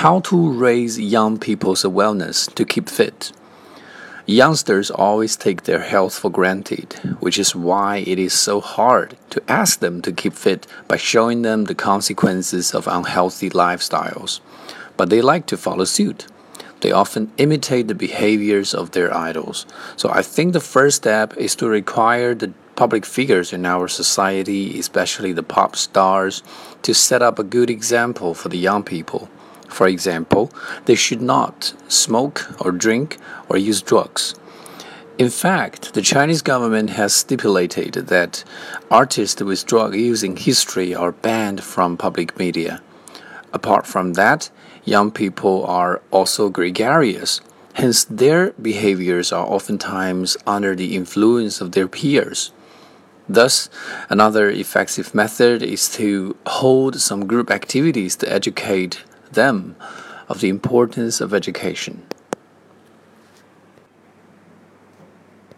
How to raise young people's awareness to keep fit. Youngsters always take their health for granted, which is why it is so hard to ask them to keep fit by showing them the consequences of unhealthy lifestyles. But they like to follow suit. They often imitate the behaviors of their idols. So I think the first step is to require the public figures in our society, especially the pop stars, to set up a good example for the young people. For example, they should not smoke or drink or use drugs. In fact, the Chinese government has stipulated that artists with drug using history are banned from public media. Apart from that, young people are also gregarious, hence, their behaviors are oftentimes under the influence of their peers. Thus, another effective method is to hold some group activities to educate them of the importance of education.